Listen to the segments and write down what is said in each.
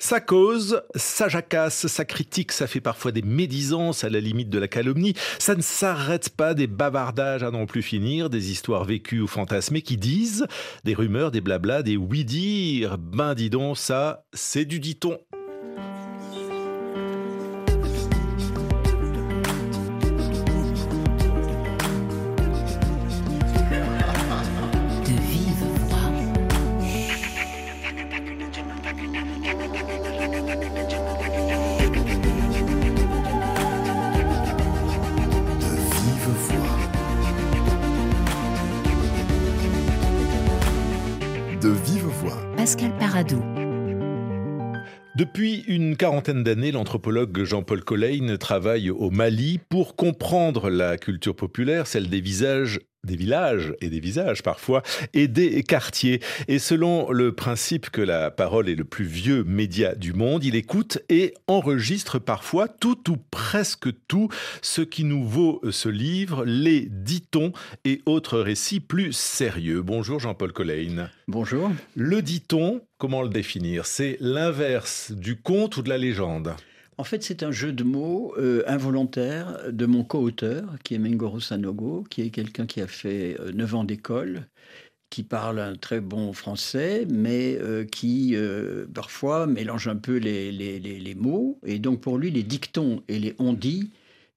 Ça cause, ça jacasse, ça critique, ça fait parfois des médisances à la limite de la calomnie. Ça ne s'arrête pas des bavardages à non plus finir, des histoires vécues ou fantasmées qui disent, des rumeurs, des blablas, des oui-dire. Ben dis donc, ça, c'est du dit-on. Depuis une quarantaine d'années, l'anthropologue Jean-Paul Colleine travaille au Mali pour comprendre la culture populaire, celle des visages des villages et des visages parfois, et des quartiers. Et selon le principe que la parole est le plus vieux média du monde, il écoute et enregistre parfois tout ou presque tout ce qui nous vaut ce livre, les dit-on et autres récits plus sérieux. Bonjour Jean-Paul Colleine. Bonjour. Le dit-on, comment le définir? C'est l'inverse du conte ou de la légende? En fait, c'est un jeu de mots euh, involontaire de mon co-auteur, qui est Mengoro Sanogo, qui est quelqu'un qui a fait euh, 9 ans d'école, qui parle un très bon français, mais euh, qui euh, parfois mélange un peu les, les, mots. Et donc pour lui, les dictons et les on-dit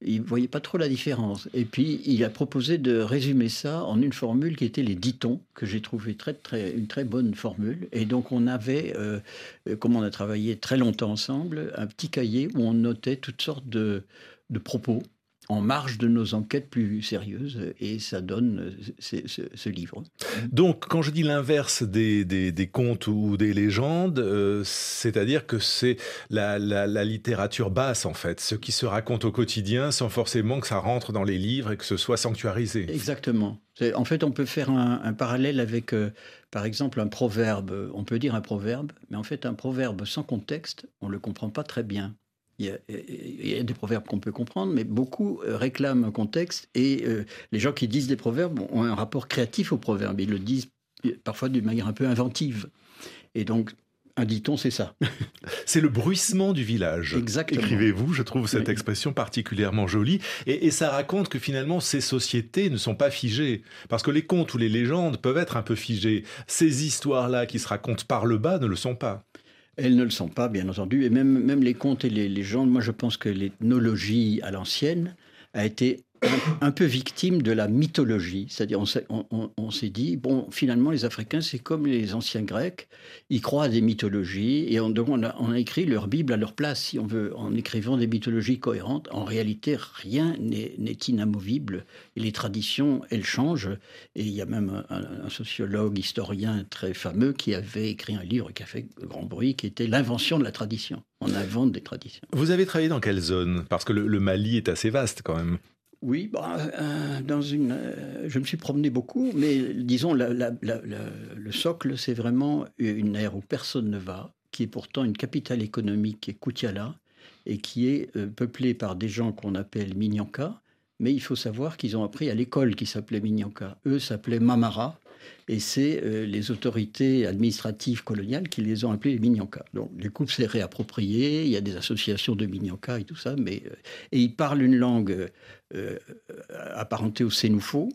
il ne voyait pas trop la différence. Et puis, il a proposé de résumer ça en une formule qui était les ditons, que j'ai trouvé très, très, une très bonne formule. Et donc, on avait, euh, comme on a travaillé très longtemps ensemble, un petit cahier où on notait toutes sortes de, de propos en marge de nos enquêtes plus sérieuses, et ça donne ce, ce, ce livre. Donc, quand je dis l'inverse des, des, des, contes ou des légendes, euh, c'est-à-dire que c'est la, la, la, littérature basse, en fait, ce qui se raconte au quotidien sans forcément que ça rentre dans les livres et que ce soit sanctuarisé. Exactement. En fait, on peut faire un, un parallèle avec, euh, par exemple, un proverbe. On peut dire un proverbe, mais en fait, un proverbe sans contexte, on ne le comprend pas très bien. Il y, a, il y a, des proverbes qu'on peut comprendre, mais beaucoup euh, réclament un contexte et euh, les gens qui disent des proverbes ont un rapport créatif aux proverbes. Ils le disent parfois d'une manière un peu inventive. Et donc, un dit-on, c'est ça. c'est le bruissement du village. Exactement. Écrivez-vous, je trouve cette oui. expression particulièrement jolie. Et, et, ça raconte que finalement, ces sociétés ne sont pas figées. Parce que les contes ou les légendes peuvent être un peu figées. Ces histoires-là qui se racontent par le bas ne le sont pas. Elles ne le sont pas, bien entendu. Et même, même les contes et les légendes, moi je pense que l'ethnologie à l'ancienne a été un, peu victime de la mythologie. C'est-à-dire, on s'est dit, bon, finalement, les Africains, c'est comme les anciens Grecs, ils croient à des mythologies, et on, on a, écrit leur Bible à leur place, si on veut, en écrivant des mythologies cohérentes. En réalité, rien n'est inamovible, et les traditions, elles changent. Et il y a même un, sociologue, historien très fameux qui avait écrit un livre qui a fait grand bruit, qui était L'invention de la tradition. On invente des traditions. Vous avez travaillé dans quelle zone? Parce que le Mali est assez vaste quand même. Oui, bah, euh, dans une, euh, je me suis promené beaucoup, mais disons, le socle, c'est vraiment une aire où personne ne va, qui est pourtant une capitale économique, qui est Koutiala, et qui est euh, peuplée par des gens qu'on appelle Minyanka, mais il faut savoir qu'ils ont appris à l'école qui s'appelait Minyanka. Eux s'appelaient Mamara, et c'est euh, les autorités administratives coloniales qui les ont appelés les Minyanka. Donc, du coup, c'est réapproprié, il y a des associations de Minyanka et tout ça, mais, euh, et ils parlent une langue euh, apparentée au Sénoufo,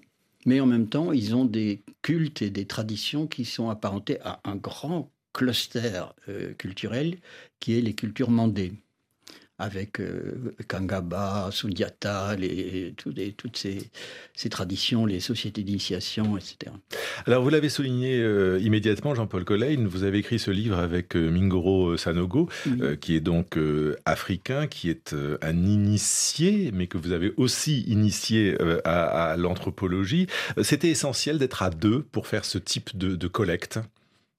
mais en même temps, ils ont des cultes et des traditions qui sont apparentés à un grand cluster culturel qui est les cultures mandées avec euh, Kangaba, Sundiata, les, tout, les, toutes ces, ces, traditions, les sociétés d'initiation, etc. Alors vous l'avez souligné euh, immédiatement, Jean-Paul Colleine, vous avez écrit ce livre avec euh, Mingoro Sanogo, mmh. qui est donc euh, africain, qui est euh, un initié, mais que vous avez aussi initié euh, à, à l'anthropologie. C'était essentiel d'être à deux pour faire ce type de, de collecte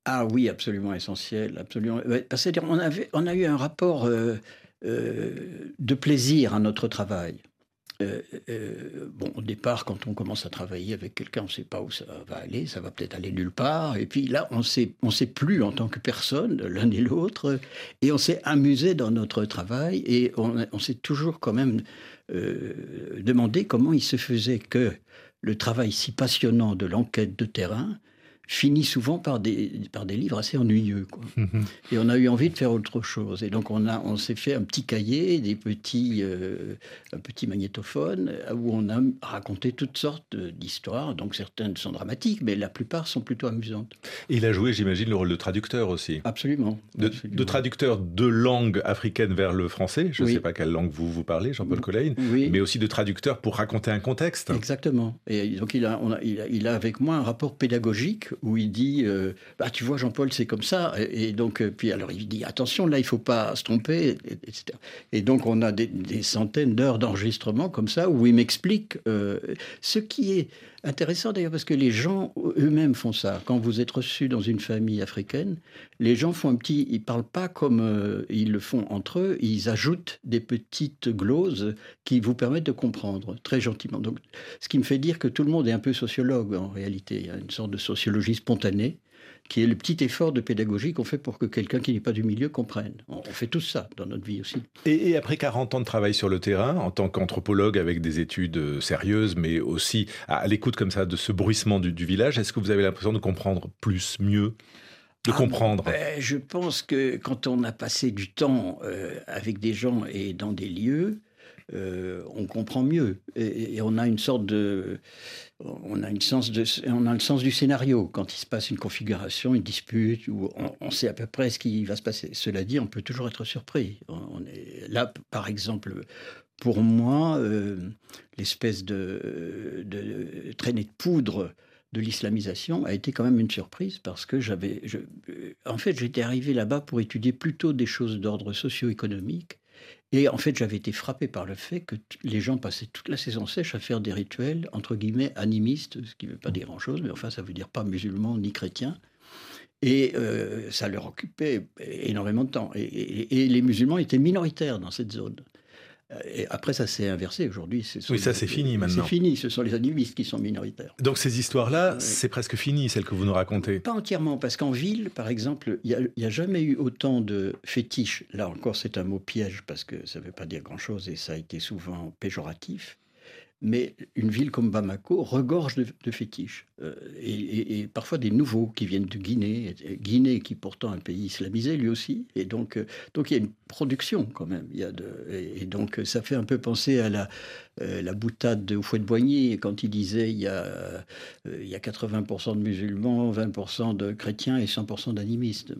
ah oui, absolument essentiel, absolument. C'est-à-dire, on avait, on a eu un rapport euh, euh, de plaisir à notre travail. Euh, euh, bon, au départ, quand on commence à travailler avec quelqu'un, on ne sait pas où ça va aller, ça va peut-être aller nulle part. Et puis là, on sait, sait plus en tant que personne, l'un et l'autre, et on s'est amusé dans notre travail, et on, s'est toujours quand même euh, demandé comment il se faisait que le travail si passionnant de l'enquête de terrain finit souvent par des, par des livres assez ennuyeux. Quoi. Mhm. Et on a eu envie de faire autre chose. Et donc on, a, on s'est fait un petit cahier, des petits, euh, un petit magnétophone, où on a raconté toutes sortes d'histoires. Donc certaines sont dramatiques, mais la plupart sont plutôt amusantes. Et il a joué, j'imagine, le rôle de traducteur aussi. Absolument. De, traducteur de langue africaine vers le français. Je ne sais pas quelle langue vous, vous parlez, Jean-Paul Colline. Mais aussi de traducteur pour raconter un contexte. Exactement. Et donc il a, il a, il a avec moi un rapport pédagogique où il dit euh, bah, Tu vois, Jean-Paul, c'est comme ça. Et, donc, euh, puis alors il dit Attention, là, il ne faut pas se tromper, etc. Et donc, on a des, centaines d'heures d'enregistrement comme ça où il m'explique euh, ce qui est intéressant d'ailleurs parce que les gens eux-mêmes font ça. Quand vous êtes reçu dans une famille africaine, les gens font un petit. Ils parlent pas comme ils le font entre eux, ils ajoutent des petites gloses qui vous permettent de comprendre très gentiment. Donc, ce qui me fait dire que tout le monde est un peu sociologue en réalité. Il y a une sorte de sociologie spontanée qui est le petit effort de pédagogie qu'on fait pour que quelqu'un qui n'est pas du milieu comprenne. On fait tout ça dans notre vie aussi. Et, après 40 ans de travail sur le terrain, en tant qu'anthropologue avec des études euh, sérieuses, mais aussi à, l'écoute comme ça de ce bruissement du, village, est-ce que vous avez l'impression de comprendre plus, mieux? De ah, comprendre ben, Je pense que quand on a passé du temps euh, avec des gens et dans des lieux, euh, on comprend mieux. Et, on a une sorte de. On a, sens de, le sens du scénario. Quand il se passe une configuration, une dispute, où on, sait à peu près ce qui va se passer. Cela dit, on peut toujours être surpris. Là, par exemple, pour moi, euh, l'espèce de, de, traînée de poudre de l'islamisation a été quand même une surprise parce que j'avais. En fait, j'étais arrivé là-bas pour étudier plutôt des choses d'ordre socio-économique et en fait, j'avais été frappé par le fait que les gens passaient toute la saison sèche à faire des rituels, entre guillemets, animistes, ce qui ne veut pas dire grand-chose, mais enfin, ça veut dire pas musulmans ni chrétiens. Et euh, ça leur occupait énormément de temps. et, les musulmans étaient minoritaires dans cette zone. Et après, ça s'est inversé. Aujourd'hui, oui, ça c'est fini maintenant. C'est fini. Ce sont les animistes qui sont minoritaires. Donc ces histoires-là, c'est presque fini, celles que vous nous racontez. Pas entièrement, parce qu'en ville, par exemple, il n'y a, jamais eu autant de fétiches. Là encore, c'est un mot piège parce que ça ne veut pas dire grand-chose et ça a été souvent péjoratif. Mais une ville comme Bamako regorge de, fétiches. Euh, et, parfois des nouveaux qui viennent de Guinée. Guinée qui est pourtant un pays islamisé lui aussi. Et donc, euh, donc il y a une production quand même. De, et, donc ça fait un peu penser à la, euh, la boutade de Fouet-de-Boigny quand il disait il y a, il y a 80% de musulmans, 20% de chrétiens et 100% d'animistes.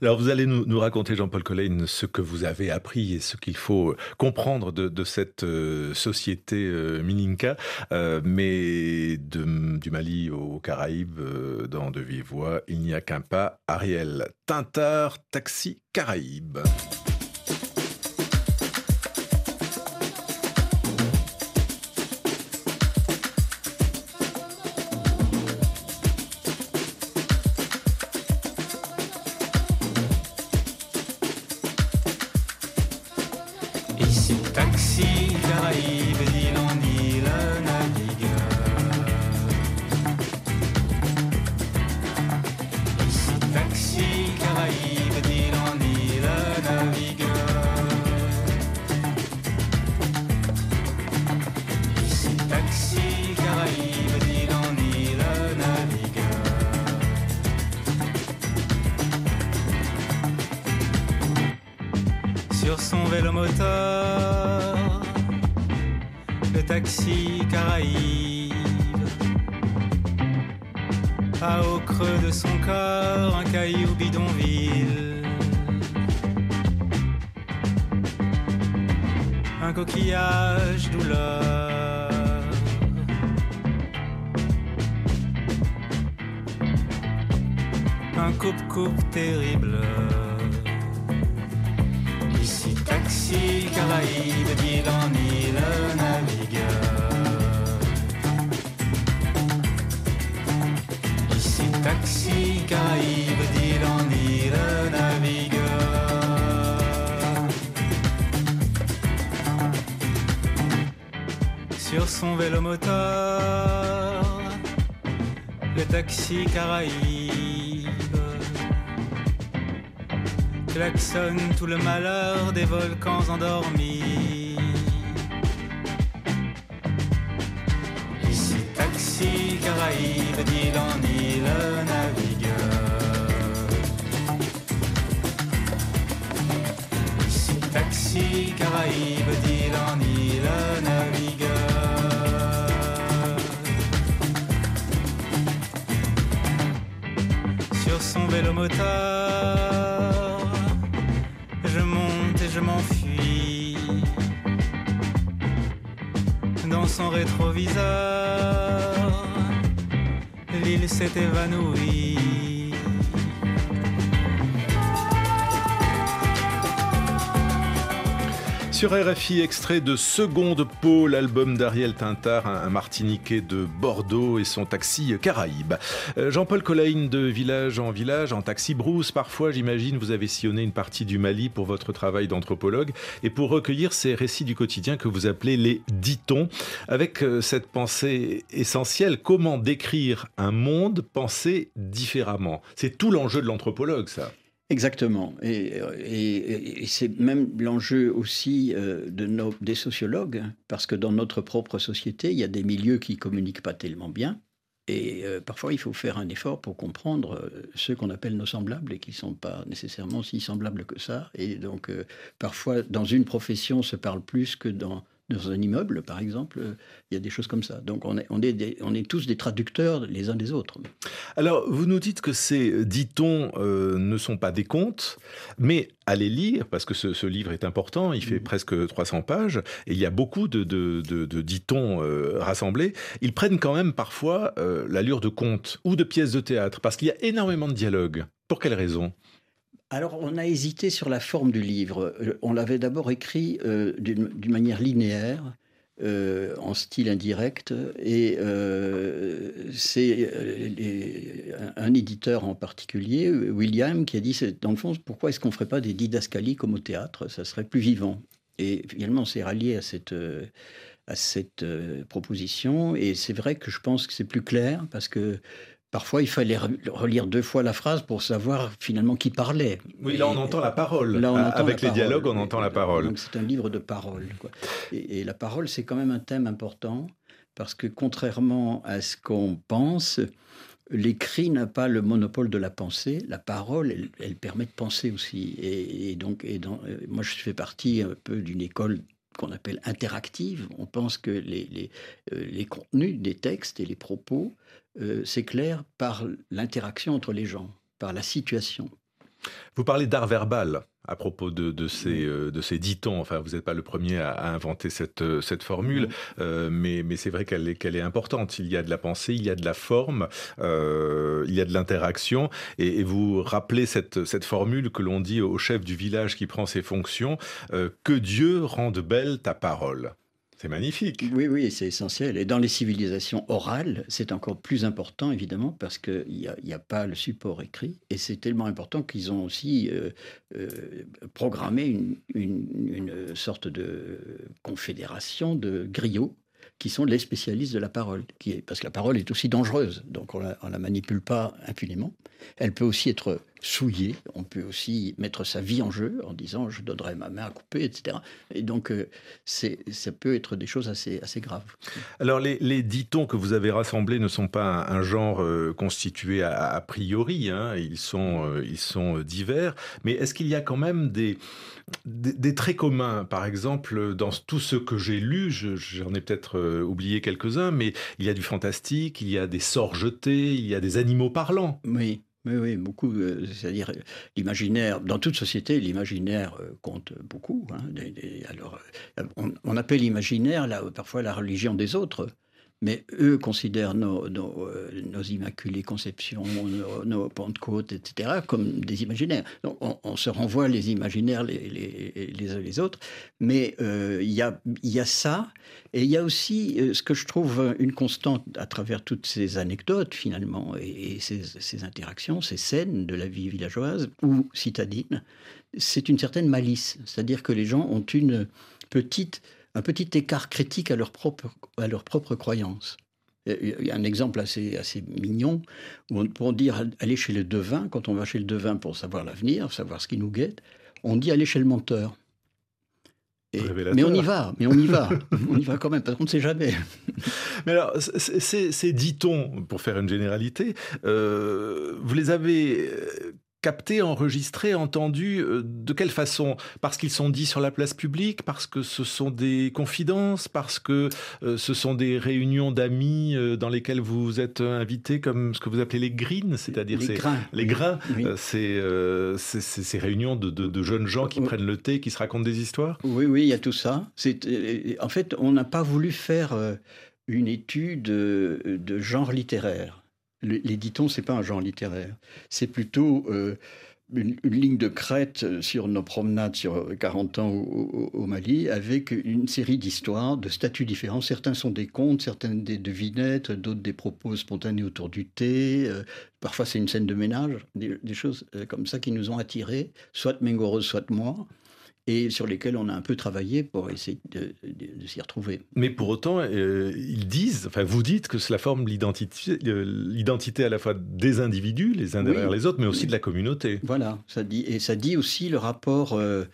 Alors vous allez nous, raconter, Jean-Paul Colline, ce que vous avez appris et ce qu'il faut comprendre de, de cette société Mininka, euh, mais du Mali aux Caraïbes, euh, dans De Vive il n'y a qu'un pas. Ariel Tintar, Taxi Caraïbes. taxi Caraïbes coquillage douleur. Un coupe-coupe terrible. Ici taxi, Caraïbe, d'île en île, navigueur. Ici taxi, Caraïbe, d'île klaxonne tout le malheur des volcans endormis. Ici taxi Caraïbes, d'île en île navigue. Ici taxi, Caraïbes, je monte et je m'enfuis. Dans son rétroviseur, l'île s'est évanouie. Sur RFI, extrait de Seconde Peau, l'album d'Ariel Tintard, un, Martiniquais de Bordeaux et son taxi Caraïbes. Euh, Jean-Paul Collayne de village en village, en taxi brousse parfois, j'imagine, vous avez sillonné une partie du Mali pour votre travail d'anthropologue et pour recueillir ces récits du quotidien que vous appelez les ditons, avec euh, cette pensée essentielle, comment décrire un monde pensé différemment? C'est tout l'enjeu de l'anthropologue, ça. Exactement. Et, c'est même l'enjeu aussi euh, de nos, des sociologues, parce que dans notre propre société, il y a des milieux qui communiquent pas tellement bien. Et euh, parfois, il faut faire un effort pour comprendre euh, ceux qu'on appelle nos semblables et qui ne sont pas nécessairement si semblables que ça. Et donc, parfois, dans une profession, on se parle plus que dans, dans un immeuble, par exemple. Euh, Il y a des choses comme ça. Donc, on est, on est, des- on est tous des traducteurs les uns des autres. Alors, vous nous dites que ces ditons euh, ne sont pas des contes, mais à les lire, parce que ce, ce livre est important, il fait Mhm. presque 300 pages, et il y a beaucoup de, de, de, de ditons euh, rassemblés, ils prennent quand même parfois euh, l'allure de contes ou de pièces de théâtre, parce qu'il y a énormément de dialogues. Pour quelle raison? Alors, on a hésité sur la forme du livre. Euh, On l'avait d'abord écrit euh, d'une manière linéaire, euh, en style indirect, et c'est un, éditeur en particulier, William, qui a dit, dans le fond, pourquoi est-ce qu'on ne ferait pas des didascalies comme au théâtre? Ça serait plus vivant. Et finalement, on s'est rallié à cette... à cette proposition et c'est vrai que je pense que c'est plus clair parce que Parfois, il fallait re- relire deux fois la phrase pour savoir finalement qui parlait. Oui, là on entend la parole. Là, on entend Avec les dialogues, on entend la parole. Donc c'est un livre de parole. quoi. Et, et la parole, c'est quand même un thème important parce que contrairement à ce qu'on pense, l'écrit n'a pas le monopole de la pensée. La parole, elle, elle permet de penser aussi. Et, et donc, et dans- euh, moi, je fais partie un peu d'une école qu'on appelle interactive. On pense que les, les, euh, les contenus des textes et les propos euh, s'éclairent par l'interaction entre les gens, par la situation. Vous parlez d'art verbal à propos de, de ces, euh, de ces. Enfin, vous n'êtes pas le premier à, à inventer cette, euh, cette formule, euh, mais, mais c'est vrai qu'elle est, qu'elle est importante. Il y a de la pensée, il y a de la forme, euh, il y a de l'interaction. Et, et vous rappelez cette, cette formule que l'on dit au chef du village qui prend ses fonctions, euh, que Dieu rende belle ta parole. C'est magnifique. Oui, oui, c'est essentiel. Et dans les civilisations orales, c'est encore plus important, évidemment, parce qu'il n'y a, a pas le support écrit. Et c'est tellement important qu'ils ont aussi euh, euh, programmé une, une- sorte de confédération de griots qui sont les spécialistes de la parole. Qui parce que la parole est aussi dangereuse, donc on on la manipule pas impunément. Elle peut aussi être souillée, on peut aussi mettre sa vie en jeu en disant je donnerai ma main à couper, etc. Et donc euh, c'est, ça peut être des choses assez, assez graves. Alors, les, les ditons que vous avez rassemblés ne sont pas un, un genre euh, constitué a priori, hein, ils, sont, euh, ils sont divers, mais est-ce qu'il y a quand même des, des, des traits communs? Par exemple, dans tout ce que j'ai lu, je- j'en ai peut-être euh, oublié quelques-uns, mais il y a du fantastique, il y a des sorts jetés, il y a des animaux parlants. Oui. Oui, oui, beaucoup. euh, C'est-à-dire, euh, l'imaginaire, dans toute société, l'imaginaire euh, compte beaucoup. hein, alors, on, on appelle imaginaire, là, parfois, la religion des autres. Mais eux considèrent nos, euh, nos immaculées conceptions, nos, nos Pentecôtes, etc., comme des imaginaires. On, se renvoie les imaginaires les, uns les autres. Mais euh, il y, a, y a ça. Et il y a aussi euh, ce que je trouve une constante à travers toutes ces anecdotes, finalement, et, et ces, ces interactions, ces scènes de la vie villageoise ou citadine, c'est une certaine malice. C'est-à-dire que les gens ont une petite, un petit écart critique à leur propre, à leur propre croyance. Il y a un exemple assez, assez mignon où on, pour dire aller chez le devin, quand on va chez le devin pour savoir l'avenir, savoir ce qui nous guette, on dit aller chez le menteur. mais on y va, mais on y va, on y va quand même, parce qu'on ne sait jamais. Mais alors, ces dit-on, pour faire une généralité, euh, vous les avez captés, enregistrés, entendus euh, De quelle façon? Parce qu'ils sont dits sur la place publique Parce que ce sont des confidences Parce que euh, ce sont des réunions d'amis euh, dans lesquelles vous êtes invité comme ce que vous appelez les greens, c'est-à-dire les grains. Les grains, c'est ces réunions de, jeunes gens qui prennent le thé, qui se racontent des histoires? Oui, oui, il y a tout ça. En fait, on n'a pas voulu faire une étude de genre littéraire les ditons, c'est pas un genre littéraire. C'est plutôt euh, une, ligne de crête euh, sur nos promenades sur 40 ans au, Mali, avec une série d'histoires, de statuts différents. Certains sont des contes, certains des devinettes, d'autres des propos spontanés autour du thé. Euh, parfois, c'est une scène de ménage, des, choses comme ça qui nous ont attirés, soit Mengoro, soit moi et sur lesquels on a un peu travaillé pour essayer de, s'y retrouver. Mais pour autant, euh, ils disent, enfin vous dites que cela forme l'identité, euh, l'identité à la fois des individus, les uns derrière les autres, mais aussi de la communauté. Voilà, ça dit, et ça dit aussi le rapport euh,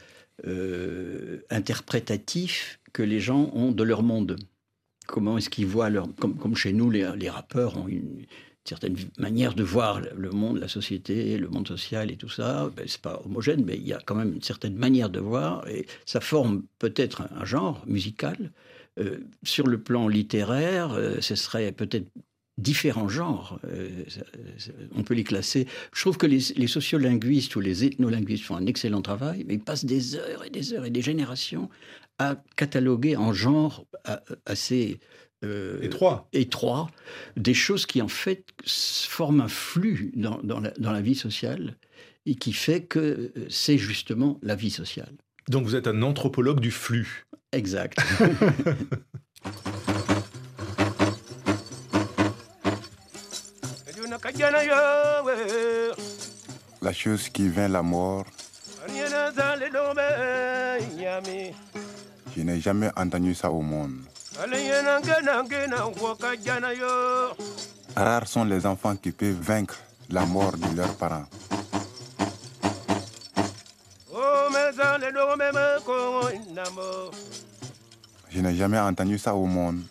interprétatif que les gens ont de leur monde. Comment est-ce qu'ils voient leur... Comme, comme chez nous, les, les rappeurs ont une certaine manière de voir le monde, la société, le monde social et tout ça. Ben, c'est pas homogène, mais il y a quand même une certaine manière de voir et ça forme peut-être un, genre musical. Euh, sur le plan littéraire, euh, ce serait peut-être différents genres. Euh, on peut les classer. Je trouve que les, les, sociolinguistes ou les ethnolinguistes font un excellent travail, mais ils passent des heures et des heures et des générations à cataloguer en genres assez euh, étroit. étroit, des choses qui en fait forment un flux dans, dans, la, vie sociale et qui fait que euh, c'est justement la vie sociale. Donc vous êtes un anthropologue du flux. Exact. La chose qui vint la mort, je n'ai jamais entendu ça au monde. Rares sont les enfants qui peuvent vaincre la mort de leurs parents. Je n'ai jamais entendu ça au monde.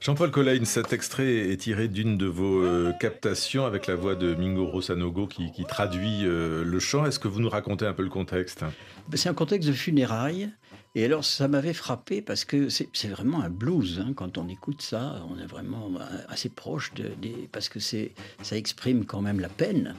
Jean-Paul Collin, cet extrait est tiré d'une de vos euh, captations avec la voix de Mingo Rosanogo qui, traduit euh, le chant. Est-ce que vous nous racontez un peu le contexte? Ben, C'est un contexte de funérailles et alors, ça m'avait frappé parce que c'est vraiment un blues. Hein, quand on écoute ça, on est vraiment assez proche de, des. Parce que ça exprime quand même la peine,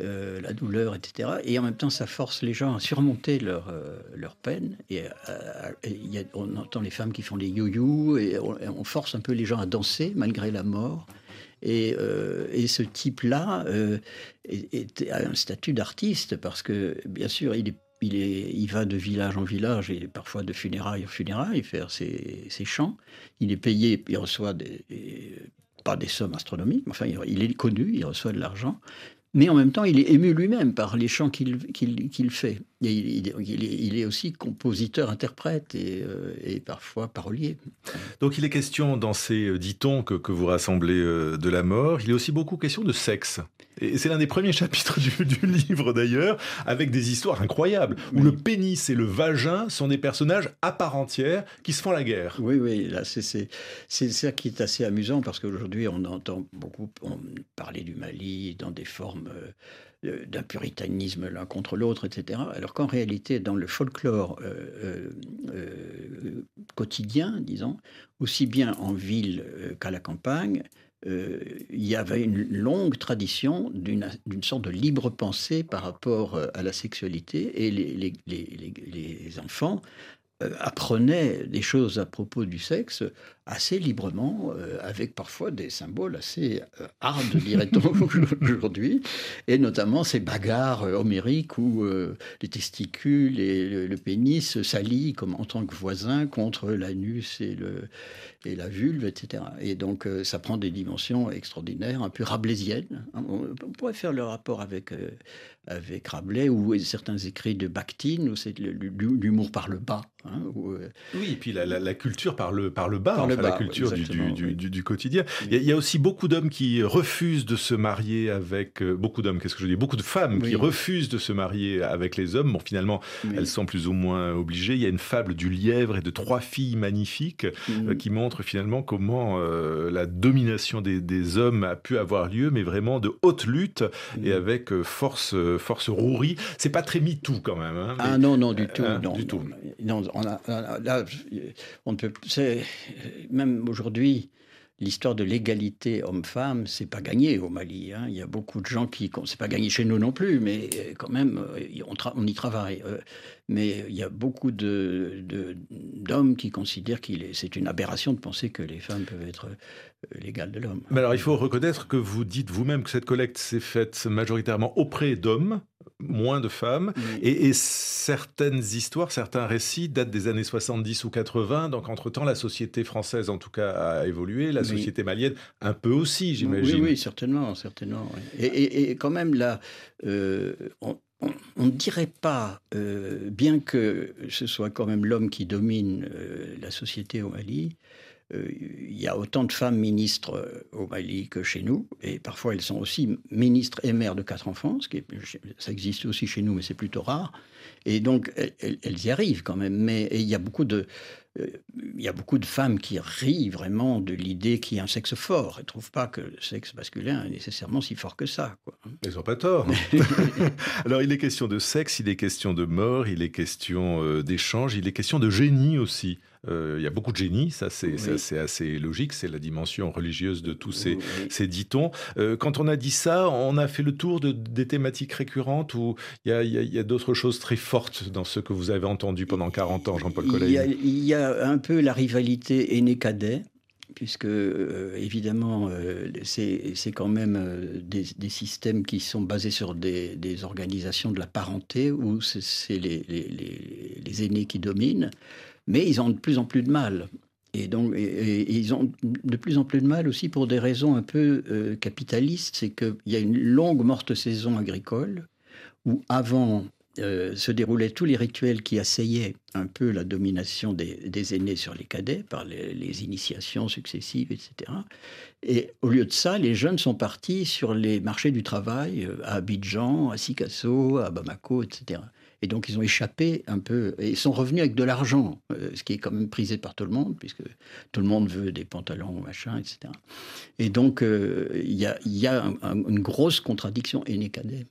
euh, la douleur, etc. Et en même temps, ça force les gens à surmonter leur, euh, leur peine. Et, euh, on entend les femmes qui font des you-you, et on, force un peu les gens à danser malgré la mort. Et, et ce type-là a un statut d'artiste parce que, bien sûr, il est il, va de village en village et parfois de funérailles en funérailles faire ses, ses chants. Il est payé, il reçoit pas des sommes astronomiques, mais enfin, il est connu, il reçoit de l'argent mais en même temps, il est ému lui-même par les chants qu'il fait. Et il, est, aussi compositeur, interprète et, euh, et, parfois parolier. Donc il est question dans ces euh, dit-on que, que, vous rassemblez euh, de la mort, il est aussi beaucoup question de sexe. Et c'est l'un des premiers chapitres du, du livre d'ailleurs, avec des histoires incroyables, où le pénis et le vagin sont des personnages à part entière qui se font la guerre. Oui, oui, là c'est ça qui est assez amusant, parce qu'aujourd'hui on entend beaucoup parler du Mali dans des formes d'un puritanisme l'un contre l'autre, etc. Alors qu'en réalité, dans le folklore euh, euh, euh, quotidien, disons, aussi bien en ville qu'à la campagne, il y avait une longue tradition d'une sorte de libre pensée par rapport à la sexualité et les, les enfants euh, apprenait des choses à propos du sexe assez librement, euh, avec parfois des symboles assez euh, hard, dirait-on aujourd'hui, et notamment ces bagarres homériques où les testicules et le, pénis s'allient comme en tant que voisins contre l'anus et le, et la vulve, etc. Et donc euh, ça prend des dimensions extraordinaires, un peu rabelaisiennes. On, pourrait faire le rapport avec, euh, avec Rabelais ou certains écrits de Bakhtin, où c'est l'humour par le bas. Hein, euh, oui, et puis la, culture par le, par le bas, la culture du, du, quotidien. Il y, a, aussi beaucoup d'hommes qui refusent de se marier avec... beaucoup d'hommes, qu'est-ce que je dis Beaucoup de femmes qui refusent de se marier avec les hommes. Bon, finalement, elles sont plus ou moins obligées. Il y a une fable du lièvre et de trois filles magnifiques mm. qui montrent finalement comment euh, la domination des, hommes a pu avoir lieu, mais vraiment de haute lutte et avec euh, force, euh, force rourie. C'est pas très MeToo quand même. Hein, ah non, non, du tout. non, du tout. Non, on a, là, on ne peut. Même aujourd'hui, l'histoire de l'égalité homme-femme, c'est pas gagné au Mali. Hein. Il y a beaucoup de gens qui, c'est pas gagné chez nous non plus, mais euh, quand même, euh, on, y travaille. Euh. Mais il y a beaucoup de, d'hommes qui considèrent qu'il est, c'est une aberration de penser que les femmes peuvent être l'égale de l'homme. Mais alors, il faut reconnaître que vous dites vous-même que cette collecte s'est faite majoritairement auprès d'hommes, moins de femmes. Et, certaines histoires, certains récits datent des années 70 ou 80. Donc, entre-temps, la société française, en tout cas, a évolué. La société malienne, un peu aussi, j'imagine. Oui, oui, certainement. certainement et, quand même, là, euh, on, ne dirait pas, euh, bien que ce soit quand même l'homme qui domine euh, la société au Mali, il y a autant de femmes ministres euh, au Mali que chez nous, et parfois elles sont aussi ministres et mères de quatre enfants, ce qui ça existe aussi chez nous, mais c'est plutôt rare. Et donc elles, y arrivent quand même. Mais il y a beaucoup de euh, il y a beaucoup de femmes qui rient vraiment de l'idée qu'il y a un sexe fort. Elles ne trouvent pas que le sexe masculin est nécessairement si fort que ça. Quoi. Elles n'ont pas tort. Alors il est question de sexe, il est question de mort, il est question d'échange, il est question de génie aussi. Euh, il y a beaucoup de génie, ça c'est assez logique, c'est la dimension religieuse de tous ces, ces dit-on. Euh, quand on a dit ça, on a fait le tour de, des thématiques récurrentes ou il y a, d'autres choses très fortes dans ce que vous avez entendu pendant 40 ans, Jean-Paul Collet il, y a un peu la rivalité aîné-cadet puisque euh, évidemment c'est quand même des, systèmes qui sont basés sur des, organisations de la parenté où c'est les, les, les, aînés qui dominent mais ils ont de plus en plus de mal. Et donc, ils ont de plus en plus de mal aussi pour des raisons un peu euh, capitalistes. C'est qu'il y a une longue morte saison agricole où avant euh, se déroulaient tous les rituels qui assayaient un peu la domination des, aînés sur les cadets par les, initiations successives, etc. Et au lieu de ça, les jeunes sont partis sur les marchés du travail euh, à Abidjan, à Sikasso, à Bamako, etc. Et donc, ils ont échappé un peu, et ils sont revenus avec de l'argent, euh, ce qui est quand même prisé par tout le monde, puisque tout le monde veut des pantalons, machin, etc. Et donc, euh, il y a, une grosse contradiction aîné-cadet.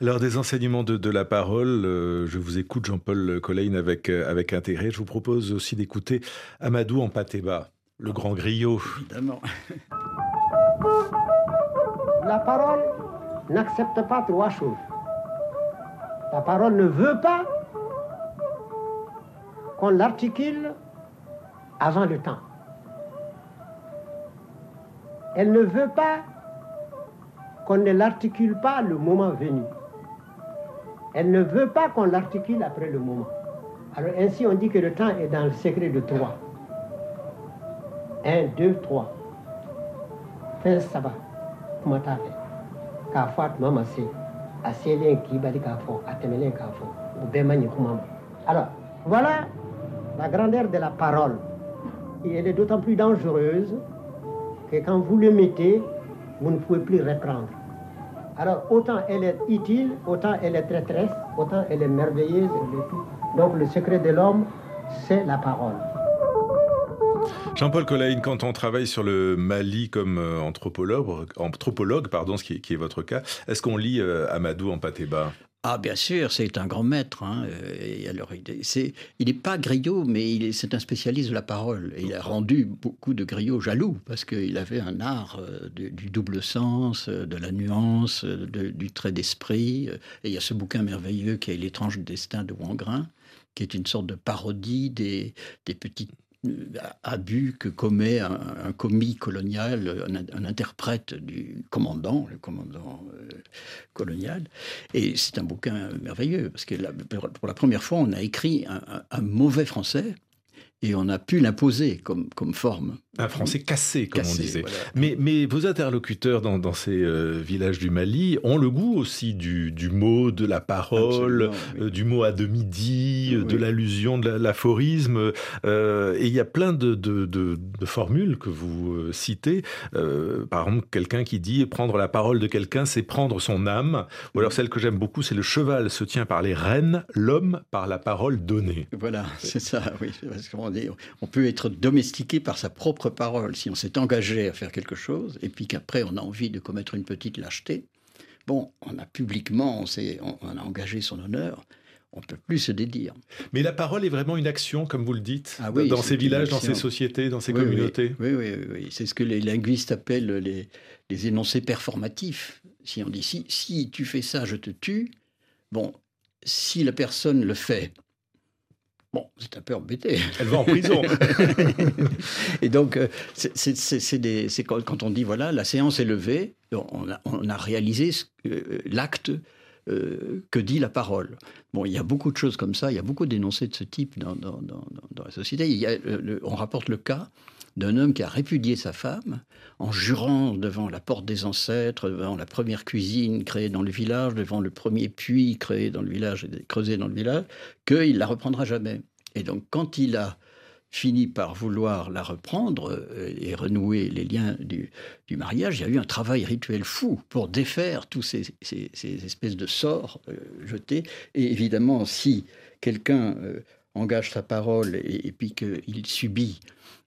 Alors, des enseignements de, la parole, euh, je vous écoute, Jean-Paul Colline, avec, avec intérêt. Je vous propose aussi d'écouter Amadou en Patéba, le grand griot. Évidemment. La parole n'accepte pas trois choses. La parole ne veut pas qu'on l'articule avant le temps. Elle ne veut pas qu'on ne l'articule pas le moment venu. Elle ne veut pas qu'on l'articule après le moment. Alors ainsi on dit que le temps est dans le secret de trois. Un, deux, trois. Fais ça va. Comment t'as fait? maman alors voilà la grandeur de la parole. Elle est d'autant plus dangereuse que quand vous le mettez vous ne pouvez plus reprendre. Alors autant elle est utile autant elle est traîtresse autant elle est merveilleuse donc le secret de l'homme c'est la parole Jean-Paul Collin, quand on travaille sur le Mali comme euh, anthropologue, anthropologue pardon, ce qui est, votre cas, est-ce qu'on lit euh, Amadou en Patéba ah, bien sûr, c'est un grand maître. Hein. Et alors, il n'est pas griot, mais c'est un spécialiste de la parole. Il a rendu beaucoup de griots jaloux, parce qu'il avait un art euh, du, double sens, de la nuance, du trait d'esprit. Et il y a ce bouquin merveilleux qui est L'étrange destin de Wangrin, qui est une sorte de parodie des, des petites euh, abus que commet un, commis colonial, un, interprète du commandant, le commandant euh, colonial. Et c'est un bouquin merveilleux, parce que pour la première fois, on a écrit un, mauvais français et on a pu l'imposer comme, comme forme. Un français cassé, comme Cassé, on disait. voilà. Mais, mais vos interlocuteurs dans, dans ces euh, villages du Mali ont le goût aussi du, du mot, de la parole, oui. euh, du mot à demi-dit, euh, de l'allusion, de la- l'aphorisme. euh, et il y a plein de, de- de- de formules que vous citez. Par exemple, quelqu'un qui dit prendre la parole de quelqu'un, c'est prendre son âme. Ou alors celle que j'aime beaucoup, c'est le cheval se tient par les rênes, l'homme par la parole donnée. Voilà, c'est ça, oui. Parce qu'on on peut être domestiqué par sa propre parole si on s'est engagé à faire quelque chose et puis qu'après on a envie de commettre une petite lâcheté. Bon, on a publiquement, on, on- on a engagé son honneur, on ne peut plus se dédire. Mais la parole est vraiment une action, comme vous le dites, Ah oui, dans ces villages, dans ces sociétés, dans ces oui, communautés. Oui, oui, oui, oui. C'est ce que les linguistes appellent les, les énoncés performatifs. Si on dit si, si tu fais ça, je te tue, bon, si la personne le fait, bon, c'est un peu embêté. Elle va en prison. Et donc, euh, c'est- quand, on dit, voilà, la séance est levée, on a, on a réalisé euh, l'acte euh, que dit la parole. Bon, il y a beaucoup de choses comme ça, il y a beaucoup d'énoncés de ce type dans, dans- dans- dans la société. Il y a le- le- on rapporte le cas d'un homme qui a répudié sa femme en jurant devant la porte des ancêtres, devant la première cuisine créée dans le village, devant le premier puits créé dans le village, creusé dans le village, qu'il la reprendra jamais. Et donc, quand il a fini par vouloir la reprendre euh, et renouer les liens du, mariage, il y a eu un travail rituel fou pour défaire tous ces espèces de sorts euh, jetés. Et évidemment, si quelqu'un euh, engage sa parole et, puis qu'il subit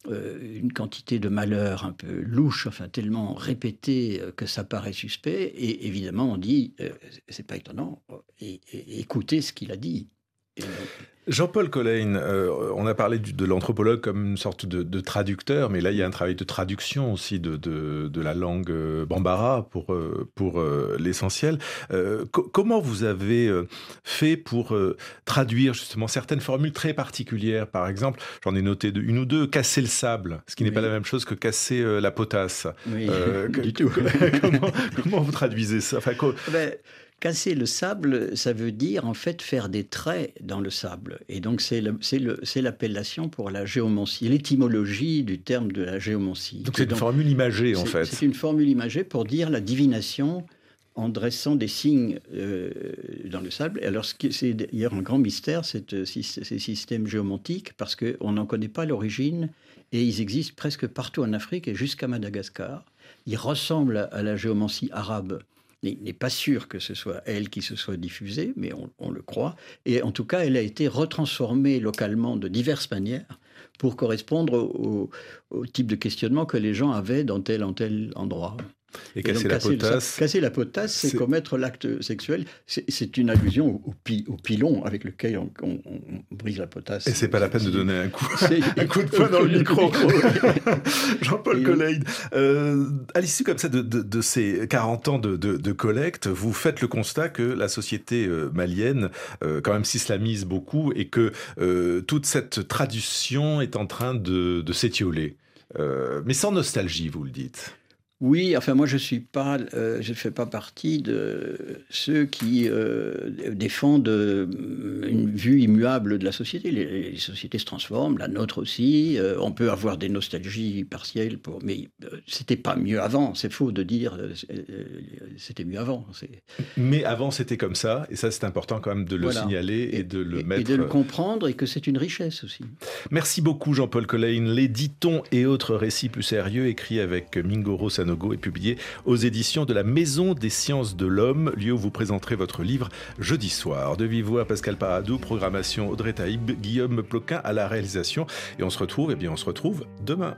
euh, une quantité de malheurs un peu louches, enfin tellement répétés euh, que ça paraît suspect, et évidemment on dit, euh, c'est pas étonnant, et, et- écoutez ce qu'il a dit. Jean-Paul Collayne, euh, on a parlé du- de l'anthropologue comme une sorte de, de traducteur, mais là il y a un travail de traduction aussi de, de- de la langue euh, bambara pour, euh, pour euh, l'essentiel. Euh, co- comment vous avez fait pour traduire justement certaines formules très particulières? Par exemple, j'en ai noté une ou deux, casser le sable, ce qui n'est Oui. pas la même chose que casser la potasse. oui, du tout. comment, comment vous traduisez ça? Enfin, co- Ben, casser le sable, ça veut dire en fait faire des traits dans le sable. Et donc c'est l'appellation pour la géomancie, l'étymologie du terme de la géomancie. Donc c'est une formule imagée en fait. C'est une formule imagée pour dire la divination en dressant des signes euh, dans le sable. Alors, c'est d'ailleurs un grand mystère, cette, euh, ces systèmes géomantiques, parce qu'on n'en connaît pas l'origine, et ils existent presque partout en Afrique et jusqu'à Madagascar. Ils ressemblent à la géomancie arabe. N'est pas sûr que ce soit elle qui se soit diffusée, mais on, on le croit. Et en tout cas, elle a été retransformée localement de diverses manières pour correspondre au, au type de questionnement que les gens avaient dans tel en tel endroit. Et Et casser donc, la casser potasse. casser la potasse, c'est commettre l'acte sexuel. C'est- une allusion au, au pi- au pilon avec lequel on, on- on brise la potasse. Et c'est pas la peine de donner un coup, C'est- un coup de poing dans le micro. Jean-Paul Collayne, euh, à l'issue comme ça de, de- de ces 40 ans de, collecte, vous faites le constat que la société euh, malienne, euh, quand même, s'islamise beaucoup et que euh, toute cette tradition est en train de, s'étioler. Mais sans nostalgie, vous le dites. Oui, enfin moi je suis pas, euh, je ne fais pas partie de ceux qui euh, défendent euh, une vue immuable de la société. Les, les sociétés se transforment, la nôtre aussi. euh, on peut avoir des nostalgies partielles, pour, mais c'était pas mieux avant. C'est faux de dire c'était mieux avant. Mais avant, c'était comme ça, et ça, c'est important quand même de le Voilà. signaler et, de le et, mettre. et de le comprendre et que c'est une richesse aussi. Merci beaucoup Jean-Paul Collayne. Les ditons et autres récits plus sérieux écrits avec Mingoro Sanogo est publié aux éditions de la Maison des Sciences de l'Homme, lieu où vous présenterez votre livre jeudi soir. De vive voix Pascal Paradou, programmation Audrey Taïb, Guillaume Ploquin à la réalisation. Et on se retrouve, eh bien on se retrouve demain.